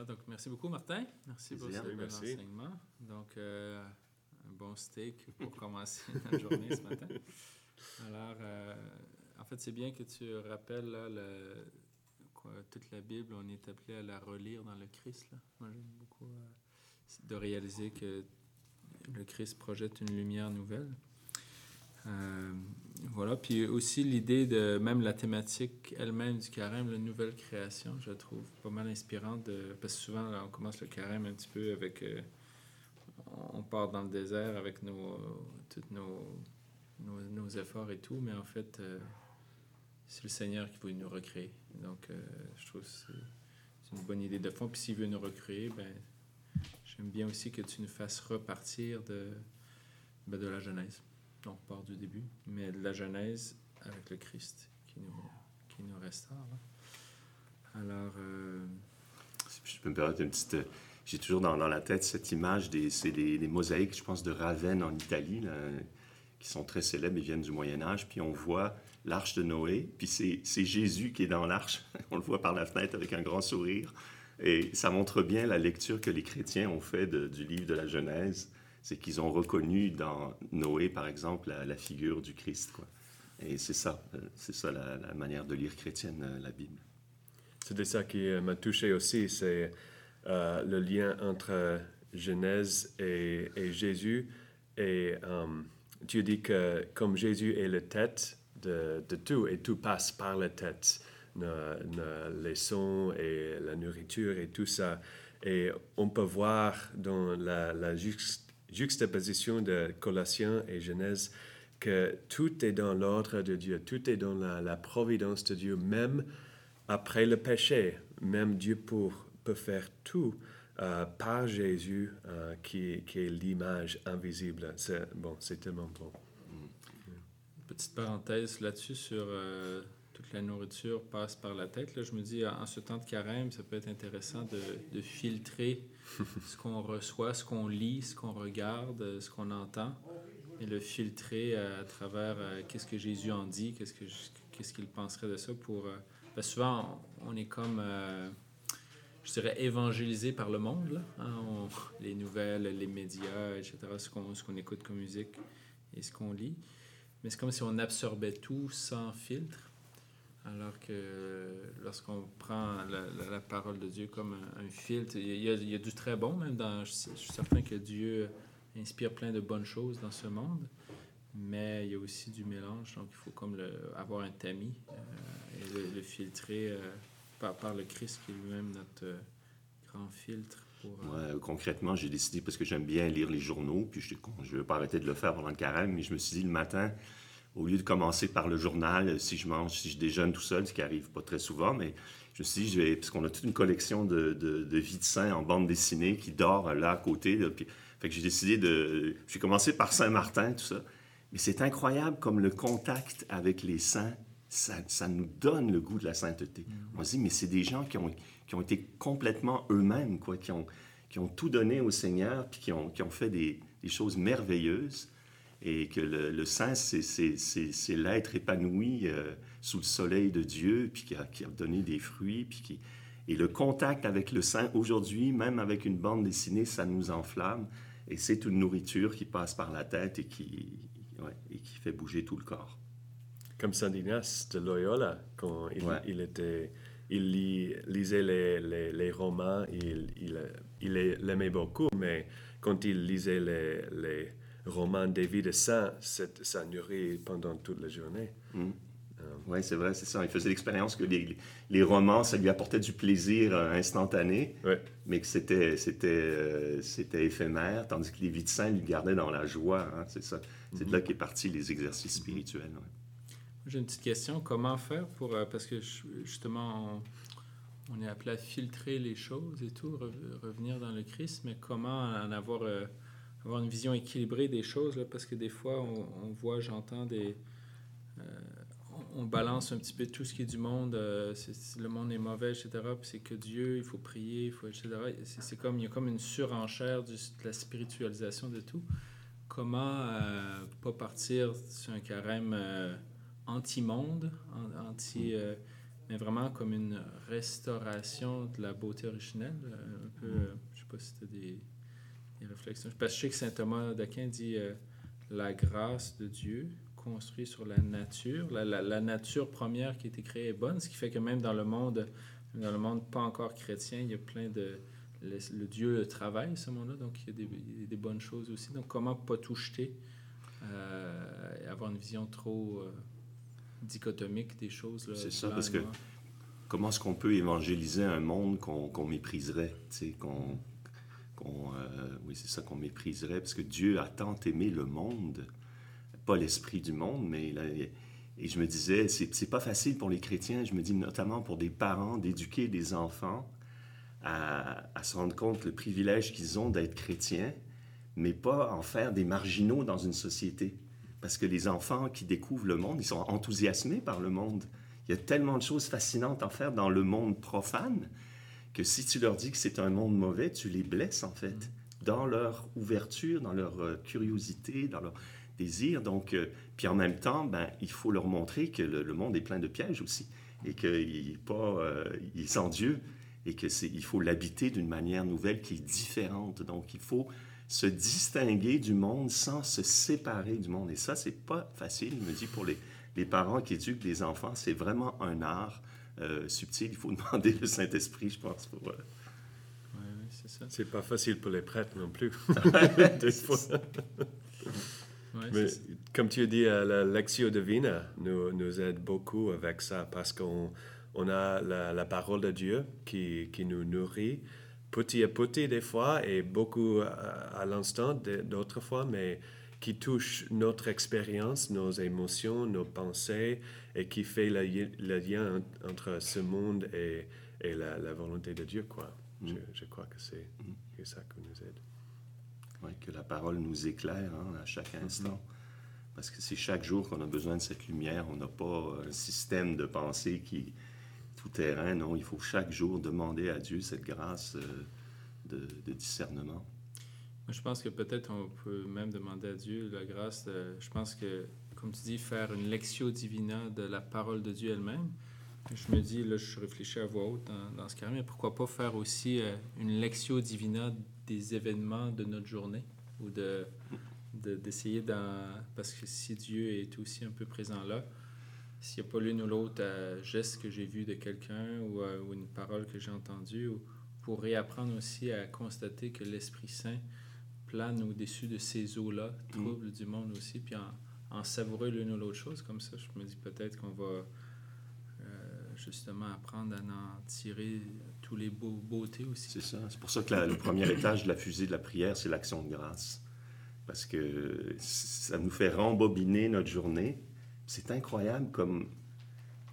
Voilà, donc merci beaucoup, Martin. Merci pour ce bel enseignement. Donc, euh, un bon steak pour commencer la journée ce matin. Alors, euh, en fait, c'est bien que tu rappelles là, le- quoi, toute la Bible, on est appelé à la relire dans le Christ. Là. Moi, j'aime beaucoup euh, de réaliser que le Christ projette une lumière nouvelle. Euh, voilà, puis aussi l'idée de même la thématique elle-même du carême, la nouvelle création, je trouve pas mal inspirante, parce que souvent on commence le carême un petit peu avec, euh, on part dans le désert avec nos, tous nos, nos, efforts et tout, mais en fait, euh, c'est le Seigneur qui veut nous recréer. Donc, je trouve que c'est une bonne idée de fond. Puis s'il veut nous recréer, ben, j'aime bien aussi que tu nous fasses repartir de, ben, de la Genèse. On part du début, mais de la Genèse avec le Christ qui nous, qui nous restaure. Alors, euh, Si je peux me permettre une petite. euh, J'ai toujours dans, la tête cette image des, c'est des, des mosaïques, je pense, de Ravenne en Italie, qui sont très célèbres et viennent du Moyen Âge. Puis on voit l'arche de Noé, puis c'est, c'est Jésus qui est dans l'arche. On le voit par la fenêtre avec un grand sourire. Et ça montre bien la lecture que les chrétiens ont fait du livre de la Genèse. C'est qu'ils ont reconnu dans Noé, par exemple, la, figure du Christ. Quoi. Et c'est ça, euh, c'est ça la, manière de lire chrétienne euh, la Bible. C'était ça qui euh, m'a touché aussi, c'est le lien entre Genèse et, Jésus. Et euh, tu dis que comme Jésus est la tête de, de tout, et tout passe par la tête, les sons et la nourriture et tout ça. Et on peut voir dans la, la juxt- juxtaposition de Colossiens et Genèse que tout est dans l'ordre de Dieu, tout est dans la, providence de Dieu, même après le péché, même Dieu peut faire tout euh, par Jésus, euh, qui, est l'image invisible. C'est, bon, tellement bon. Petite parenthèse là-dessus sur euh, la nourriture passe par la tête. Là, je me dis, en ce temps de carême, ça peut être intéressant de, de filtrer ce qu'on reçoit, ce qu'on lit, ce qu'on regarde, euh, ce qu'on entend, et le filtrer à travers euh, qu'est-ce que Jésus en dit, qu'est-ce qu'il penserait de ça pour... euh, parce que souvent, on, on est comme... euh, je dirais évangélisé par le monde, là, hein, on- les nouvelles, les médias, etc., ce qu'on ce qu'on écoute comme musique et ce qu'on lit. Mais c'est comme si on absorbait tout sans filtre, alors que lorsqu'on prend la, la- parole de Dieu comme un, filtre, il y, a, du très bon même dans... Je, suis certain que Dieu inspire plein de bonnes choses dans ce monde, mais il y a aussi du mélange, donc il faut comme avoir un tamis euh, et le, filtrer euh, par, le Christ qui est lui-même notre euh, grand filtre pour... concrètement, j'ai décidé, parce que j'aime bien lire les journaux, puis je ne vais pas arrêter de le faire pendant le carême, mais je me suis dit le matin, au lieu de commencer par le journal, euh, si je mange, si je déjeune tout seul, ce qui arrive pas très souvent, mais je me suis dit, je vais, parce qu'on a toute une collection de, de, de vie de saint en bande dessinée qui dort euh, là à côté, là, puis, fait que j'ai décidé de... J'ai commencé par Saint-Martin, tout ça. Mais c'est incroyable comme le contact avec les saints, ça, ça nous donne le goût de la sainteté. On se dit, mais c'est des gens qui ont, qui ont été complètement eux-mêmes, quoi, qui ont, qui ont tout donné au Seigneur, puis qui ont, qui ont fait des, des choses merveilleuses. Et que le, le saint, c'est- l'être épanoui euh, sous le soleil de Dieu, puis qui a, qui a donné des fruits, puis qui... Et le contact avec le saint, aujourd'hui, même avec une bande dessinée, ça nous enflamme. Et c'est une nourriture qui passe par la tête et qui, ouais, et qui fait bouger tout le corps. Comme Saint Ignace de Loyola, quand il, Ouais. il était, il lit- lisait les, les, les romans, il, il, il l'aimait beaucoup, mais quand il lisait les, les romans des vies de saints, c'est- ça nourrit pendant toute la journée. Oui, c'est vrai, c'est ça. Il faisait l'expérience que les, les romans, ça lui apportait du plaisir euh, instantané, Ouais. mais que c'était, c'était, euh, c'était éphémère, tandis que les vies de saints lui gardaient dans la joie. hein, c'est ça. C'est de là qu'est parti les exercices spirituels. ouais. J'ai une petite question. Comment faire pour... euh, parce que ju- justement, on, on est appelé à filtrer les choses et tout, re- revenir dans le Christ, mais comment en avoir, euh, avoir une vision équilibrée des choses, là, parce que des fois, on, on voit, j'entends des... euh, on, balance un petit peu tout ce qui est du monde, euh, le monde est mauvais, etc., puis c'est que Dieu, il faut prier, il faut, etc. C'est comme, il y a comme une surenchère du- de la spiritualisation de tout. Comment euh, pas partir sur un carême... euh, anti-monde, an- anti, euh, mais vraiment comme une restauration de la beauté originelle. Un peu, euh, je sais pas si tu as des, réflexions. Parce que je sais que saint Thomas d'Aquin dit euh, la grâce de Dieu construite sur la nature. La, la- la nature première qui a été créée est bonne, ce qui fait que même dans le monde, dans le monde pas encore chrétien, il y a plein de. Le, le Dieu travaille ce monde-là, donc il y, a des, bonnes choses aussi. Donc, comment pas tout jeter euh, et avoir une vision trop euh, dichotomique des choses. C'est ça, parce que-. Comment est-ce qu'on peut évangéliser un monde qu'on mépriserait, tu sais, qu'on, euh, oui, c'est ça qu'on mépriserait, parce que Dieu a tant aimé le monde, pas l'esprit du monde, mais et je me disais, c'est, c'est pas facile pour les chrétiens, je me dis notamment pour des parents d'éduquer des enfants à, à se rendre compte le privilège qu'ils ont d'être chrétiens, mais pas en faire des marginaux dans une société. Parce que les enfants qui découvrent le monde, ils sont enthousiasmés par le monde. Il y a tellement de choses fascinantes à faire dans le monde profane que si tu leur dis que c'est un monde mauvais, tu les blesses en fait, dans leur ouverture, dans leur euh, curiosité, dans leur désir. Donc, euh, puis en même temps, ben, il faut leur montrer que le, le monde est plein de pièges aussi et qu'il est pas, euh, il est sans Dieu et que c'est, il faut l'habiter d'une manière nouvelle qui est différente. Donc, il faut se distinguer du monde sans se séparer du monde. Et ça, c'est pas facile, je me dis, pour les, les parents qui éduquent des enfants, c'est vraiment un art euh, subtil. Il faut demander le Saint-Esprit, je pense. Pour, euh, Ouais, ouais, c'est ça. C'est pas facile pour les prêtres non plus. Des fois. Ouais, Mais comme tu as dit, euh, la Lectio Divina nous, nous aide beaucoup avec ça parce qu'on on a la, la parole de Dieu qui, qui nous nourrit petit à petit des fois et beaucoup à, à l'instant d'autres fois, mais qui touche notre expérience, nos émotions, nos pensées et qui fait le, li- le lien en- entre ce monde et, et la, la volonté de Dieu. Quoi. Je, je crois que c'est c'est ça qui nous aide. ouais, que la parole nous éclaire hein, à chaque instant. Parce que c'est chaque jour qu'on a besoin de cette lumière. On n'a pas un système de pensée qui tout terrain. Non, il faut chaque jour demander à Dieu cette grâce euh, de, de discernement. Je pense que peut-être on peut même demander à Dieu la grâce. de- je pense que, comme tu dis, faire une lectio divina de la parole de Dieu elle-même. Je me dis, là, je réfléchis à voix haute dans, ce cas mais pourquoi pas faire aussi euh, une lectio divina des événements de notre journée ou de de- d'essayer dans parce que si Dieu est aussi un peu présent là s'il n'y a pas l'une ou l'autre euh, geste que j'ai vu de quelqu'un ou, euh, ou une parole que j'ai entendue ou- pour réapprendre aussi à constater que l'Esprit Saint plane au-dessus de ces eaux-là, trouble du monde aussi, puis en, en savourer l'une ou l'autre chose. Comme ça, je me dis peut-être qu'on va euh, justement apprendre à en tirer tous les beaux, beautés aussi. C'est ça. C'est pour ça que la- le premier étage de la fusée de la prière, c'est l'action de grâce. Parce que ça nous fait rembobiner notre journée. C'est incroyable comme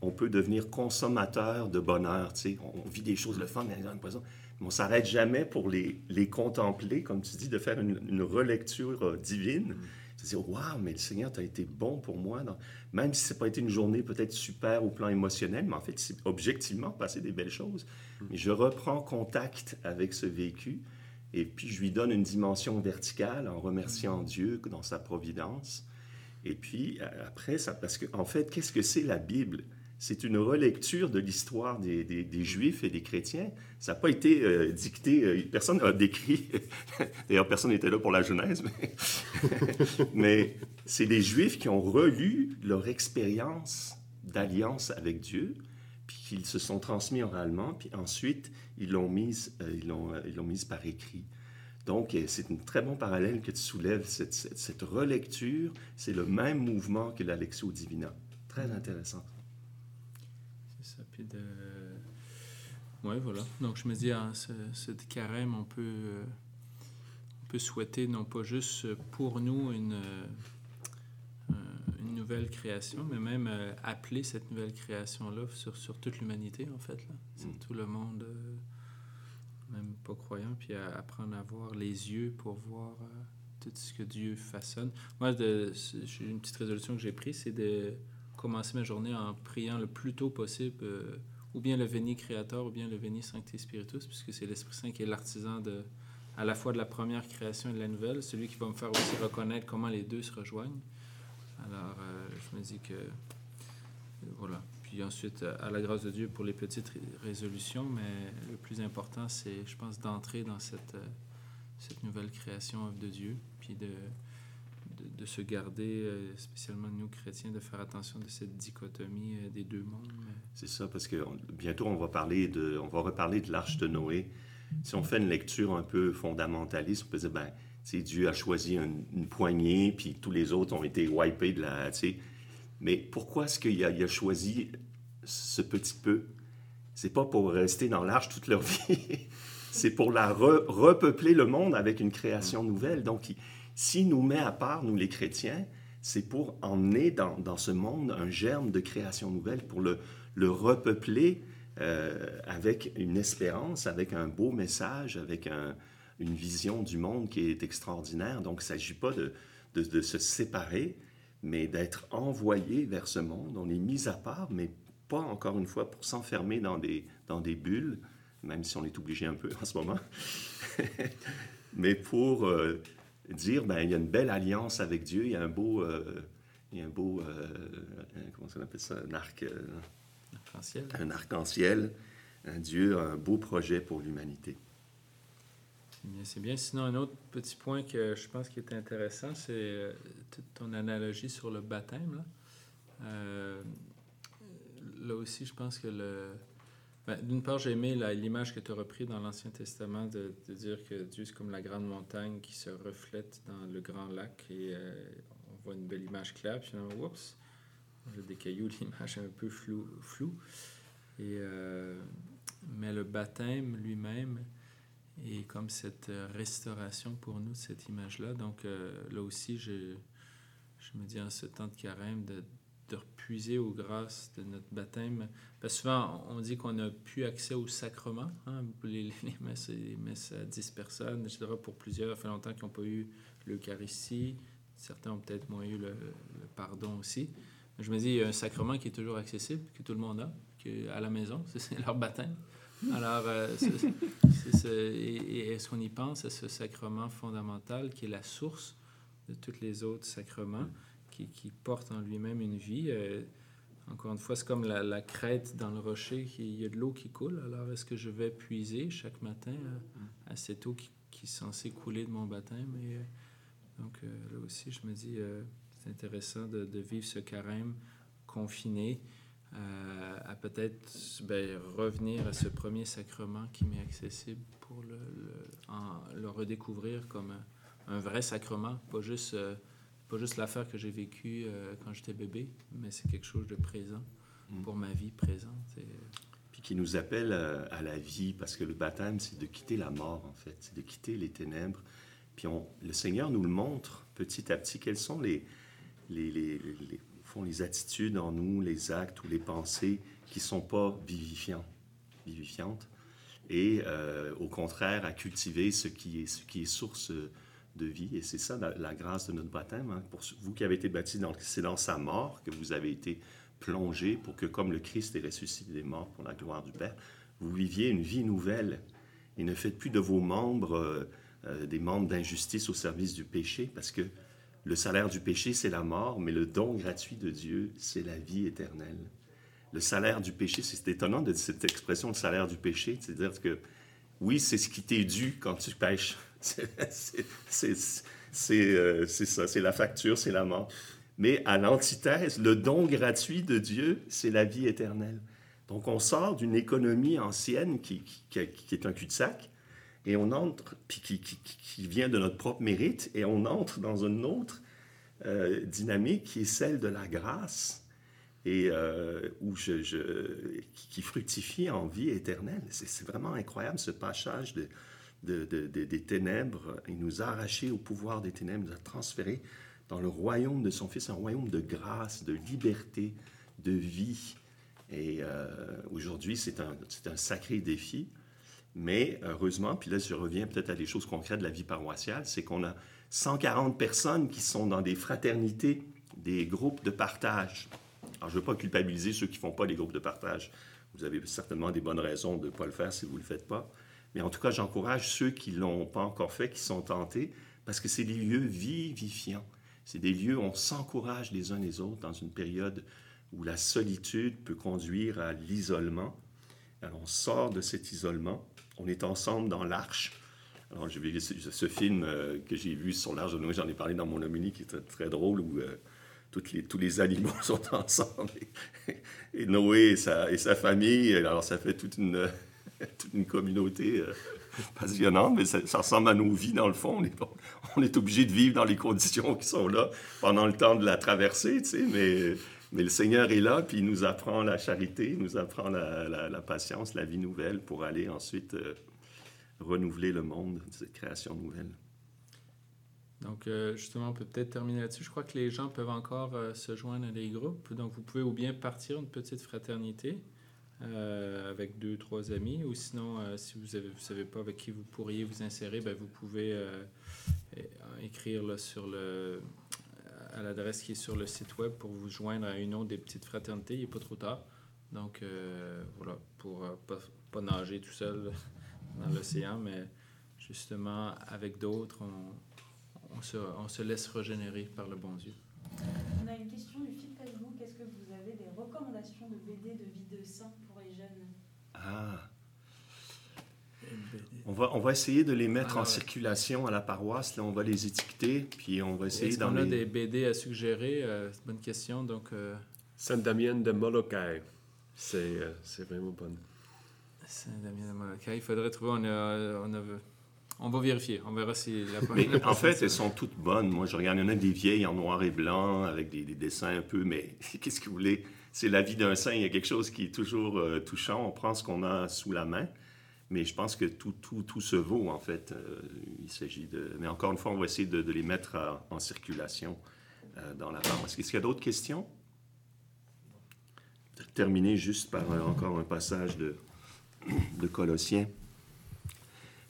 on peut devenir consommateur de bonheur. tu sais. On vit des choses le fun, mais on a l'impression- mais on ne s'arrête jamais pour les, les contempler, comme tu dis, de faire une, une relecture euh, divine. Se dire, waouh, mais le Seigneur, tu as été bon pour moi. dans- Même si ce n'a pas été une journée peut-être super au plan émotionnel, mais en fait, c'est objectivement passé des belles choses. Mais je reprends contact avec ce vécu et puis je lui donne une dimension verticale en remerciant Dieu dans sa providence. Et puis euh, après, ça, parce qu'en en fait, qu'est-ce que c'est la Bible? C'est une relecture de l'histoire des, Juifs et des chrétiens. Ça n'a pas été euh, dicté, euh, personne n'a décrit, d'ailleurs personne n'était là pour la Genèse, mais, c'est les Juifs qui ont relu leur expérience d'alliance avec Dieu, puis qu'ils se sont transmis oralement, puis ensuite ils l'ont mise, euh, par écrit. Donc, c'est un très bon parallèle que tu soulèves, cette, cette- cette relecture, c'est le même mouvement que la Lectio Divina. Très intéressant. Puis de. Oui, voilà. Donc, je me dis, en ce, ce carême, on peut, euh, on peut souhaiter non pas juste pour nous une, euh, euh, une nouvelle création, mais même euh, appeler cette nouvelle création-là sur, sur toute l'humanité, en fait. Là. Sur Mm. tout le monde, euh, même pas croyant, puis à- apprendre à avoir les yeux pour voir euh, tout ce que Dieu façonne. Moi, de- j'ai une petite résolution que j'ai prise, c'est de commencer ma journée en priant le plus tôt possible, euh, ou bien le Veni Créateur, ou bien le Veni Sancte Spiritus, puisque c'est l'Esprit Saint qui est l'artisan de, à la fois de la première création et de la nouvelle, celui qui va me faire aussi reconnaître comment les deux se rejoignent. Alors, euh, je me dis que, euh, voilà. Puis ensuite, à la grâce de Dieu pour les petites résolutions, mais le plus important, c'est, je pense, d'entrer dans cette, cette nouvelle création de Dieu, puis de, de, se garder, spécialement nous chrétiens, de faire attention de cette dichotomie des deux mondes? C'est ça, parce que bientôt on va parler de, on va reparler de l'arche de Noé. Si on fait une lecture un peu fondamentaliste, on peut dire, ben, Dieu a choisi une, poignée, puis tous les autres ont été wipés de la. Mais pourquoi est-ce qu'il a, choisi ce petit peu? C'est pas pour rester dans l'arche toute leur vie. C'est pour la repeupler le monde avec une création nouvelle. Donc, s'il nous met à part, nous les chrétiens, c'est pour emmener dans, dans, ce monde un germe de création nouvelle, pour le, le repeupler euh, avec une espérance, avec un beau message, avec une vision du monde qui est extraordinaire. Donc, il ne s'agit pas de, de, se séparer, mais d'être envoyé vers ce monde. On est mis à part, mais pas encore une fois pour s'enfermer dans des, dans des bulles, même si on est obligé un peu en ce moment, mais pour euh, dire, ben, il y a une belle alliance avec Dieu, il y a un beau, euh, il y a un beau, comment ça appelle ça, un arc un arc-en-ciel. Un Dieu a un beau projet pour l'humanité. C'est bien. Sinon, un autre petit point que je pense qui est intéressant, c'est euh, ton analogie sur le baptême. Là, euh, là aussi, je pense que le. Ben, d'une part, j'ai aimé l'image que tu as repris dans l'Ancien Testament de, dire que Dieu, c'est comme la grande montagne qui se reflète dans le grand lac et euh, on voit une belle image claire. Puis finalement, oups, des cailloux, l'image est un peu floue. Flou. Euh, mais le baptême lui-même est comme cette restauration pour nous cette image-là. Donc euh, là aussi, je, je me dis en ce temps de carême de repuiser aux grâces de notre baptême. Parce que souvent, on dit qu'on n'a plus accès au sacrement. Hein, les, les, messes, les, messes, à 10 personnes, etc. Pour plusieurs, ça fait longtemps qu'ils n'ont pas eu l'Eucharistie. Certains ont peut-être moins eu le, pardon aussi. Je me dis, il y a un sacrement qui est toujours accessible, que tout le monde a, à la maison, c'est leur baptême. Alors, euh, est-ce qu'on y pense à ce sacrement fondamental qui est la source de tous les autres sacrements, qui, qui porte en lui-même une vie? Euh, encore une fois, c'est comme la, crête dans le rocher, il y a de l'eau qui coule. Alors, est-ce que je vais puiser chaque matin à, cette eau qui, qui, est censée couler de mon baptême? Et, euh, donc, là aussi, je me dis c'est intéressant de, vivre ce carême confiné, euh, à peut-être ben, revenir à ce premier sacrement qui m'est accessible pour le, le, redécouvrir comme un, vrai sacrement, pas juste, euh, pas juste l'affaire que j'ai vécue euh, quand j'étais bébé, mais c'est quelque chose de présent mm. pour ma vie présente. Puis qui nous appelle à, la vie, parce que le baptême, c'est de quitter la mort, en fait, c'est de quitter les ténèbres. Puis on, le Seigneur nous le montre petit à petit, quels sont les, les, les, font les attitudes en nous, les actes ou les pensées qui ne sont pas vivifiants, vivifiantes, et euh, au contraire à cultiver ce qui est, ce qui est source de vie. Et c'est ça la, grâce de notre baptême. Hein. Pour vous qui avez été baptisés, c'est dans sa mort que vous avez été plongés pour que, comme le Christ est ressuscité des morts pour la gloire du Père, vous viviez une vie nouvelle et ne faites plus de vos membres euh, euh, des membres d'injustice au service du péché, parce que le salaire du péché, c'est la mort, mais le don gratuit de Dieu, c'est la vie éternelle. Le salaire du péché, c'est étonnant de cette expression, le salaire du péché, c'est-à-dire que oui, c'est ce qui t'est dû quand tu pêches. Euh, c'est ça, c'est la facture, c'est la mort. Mais à l'antithèse, le don gratuit de Dieu, c'est la vie éternelle. Donc on sort d'une économie ancienne qui, qui est un cul-de-sac, et on entre, puis qui, qui, vient de notre propre mérite, et on entre dans une autre euh, dynamique qui est celle de la grâce, et euh, où je, je, qui fructifie en vie éternelle. C'est vraiment incroyable ce passage de, de, de, des ténèbres. Il nous a arrachés au pouvoir des ténèbres, nous a transférés dans le royaume de son Fils, un royaume de grâce, de liberté, de vie. Et euh, aujourd'hui, c'est un, un sacré défi. Mais heureusement, puis là, je reviens peut-être à des choses concrètes de la vie paroissiale, c'est qu'on a 140 personnes qui sont dans des fraternités, des groupes de partage. Alors, je ne veux pas culpabiliser ceux qui ne font pas les groupes de partage. Vous avez certainement des bonnes raisons de ne pas le faire si vous ne le faites pas. Mais en tout cas, j'encourage ceux qui ne l'ont pas encore fait, qui sont tentés, parce que c'est des lieux vivifiants. C'est des lieux où on s'encourage les uns les autres dans une période où la solitude peut conduire à l'isolement. Alors on sort de cet isolement, on est ensemble dans l'arche. Alors je vais ce, ce film euh, que j'ai vu sur l'arche de Noé, j'en ai parlé dans mon homilie qui était très drôle, où euh, les, tous les animaux sont ensemble, et, et Noé et sa, et sa, famille, alors ça fait toute une, toute une communauté euh, passionnante, mais ça, ressemble à nos vies dans le fond. On est, obligé de vivre dans les conditions qui sont là pendant le temps de la traversée, tu sais, mais le Seigneur est là, puis il nous apprend la charité, il nous apprend la, patience, la vie nouvelle pour aller ensuite euh, renouveler le monde, cette création nouvelle. Donc, euh, justement, on peut peut-être terminer là-dessus. Je crois que les gens peuvent encore se joindre à des groupes. Donc, vous pouvez ou bien partir une petite fraternité euh, avec deux, trois amis, ou sinon, si vous ne savez pas avec qui vous pourriez vous insérer, ben, vous pouvez écrire là, sur le, à l'adresse qui est sur le site web pour vous joindre à une autre des petites fraternités. Il n'est pas trop tard. Donc, euh, voilà, pour euh, pas, pas, nager tout seul dans l'océan, mais justement, avec d'autres, on, se, laisse régénérer par le bon Dieu. On a une question du fil Facebook. Est-ce que vous avez des recommandations de BD de vie de saint? Ah on va, on va essayer de les mettre ah, en ouais. circulation à la paroisse. Là, on va les étiqueter, puis on va essayer d'en. Est-ce qu'on a des BD à suggérer? Euh, C'est une bonne question. Donc, euh... Saint-Damien de Molokai. C'est, euh, c'est vraiment bon. Saint-Damien de Molokai. Il faudrait trouver. On, a, on, a, on va vérifier. On verra si la mais la En fait, elles sont toutes bonnes. Moi, je regarde. Il y en a des vieilles en noir et blanc, avec des, des dessins un peu, mais qu'est-ce que vous voulez? C'est la vie d'un saint. Il y a quelque chose qui est toujours euh, touchant. On prend ce qu'on a sous la main. Mais je pense que tout, tout, tout se vaut, en fait. Euh, il s'agit de... Mais encore une fois, on va essayer de, les mettre à, en circulation euh, dans la paroisse. Est-ce qu'il y a d'autres questions? Terminer juste par euh, encore un passage de, de Colossiens.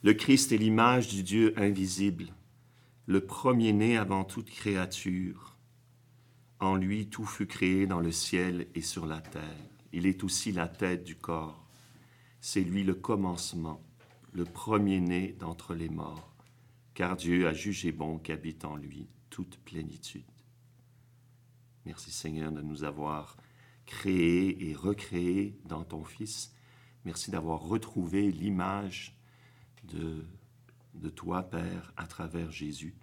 Le Christ est l'image du Dieu invisible, le premier-né avant toute créature. En lui, tout fut créé dans le ciel et sur la terre. Il est aussi la tête du corps. C'est lui le commencement, le premier-né d'entre les morts, car Dieu a jugé bon qu'habite en lui toute plénitude. Merci Seigneur de nous avoir créés et recréés dans ton Fils. Merci d'avoir retrouvé l'image de, de toi, Père, à travers Jésus,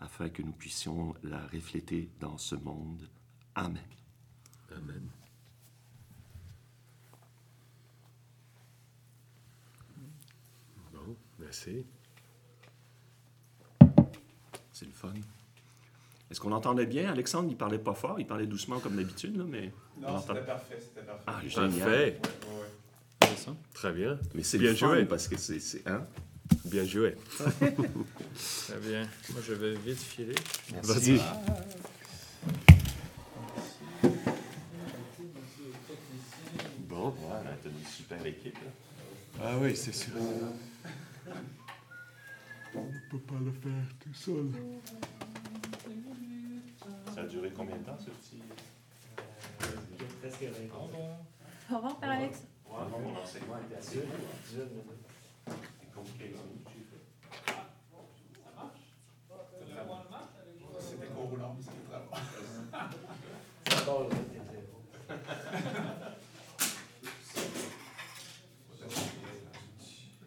afin que nous puissions la refléter dans ce monde. Amen. Amen. Merci. C'est le fun. Est-ce qu'on entendait bien? Alexandre, il parlait pas fort, il parlait doucement comme d'habitude, là, mais... Non, c'était parfait, c'était parfait. Ah, génial. Parfait. Ouais, ça? Très bien. Mais c'est bien le fun joué. parce que c'est... c'est hein? Bien joué. Très bien. Moi, je vais vite filer. Vas-y. Bon, voilà, t'as une super équipe, là. Ah oui, c'est sûr. On ne peut pas le faire tout seul. Ça a duré combien de temps, ce petit... Presque 20 ans. Au revoir, Père Alex. Ouais, mon enseignement assez... Là,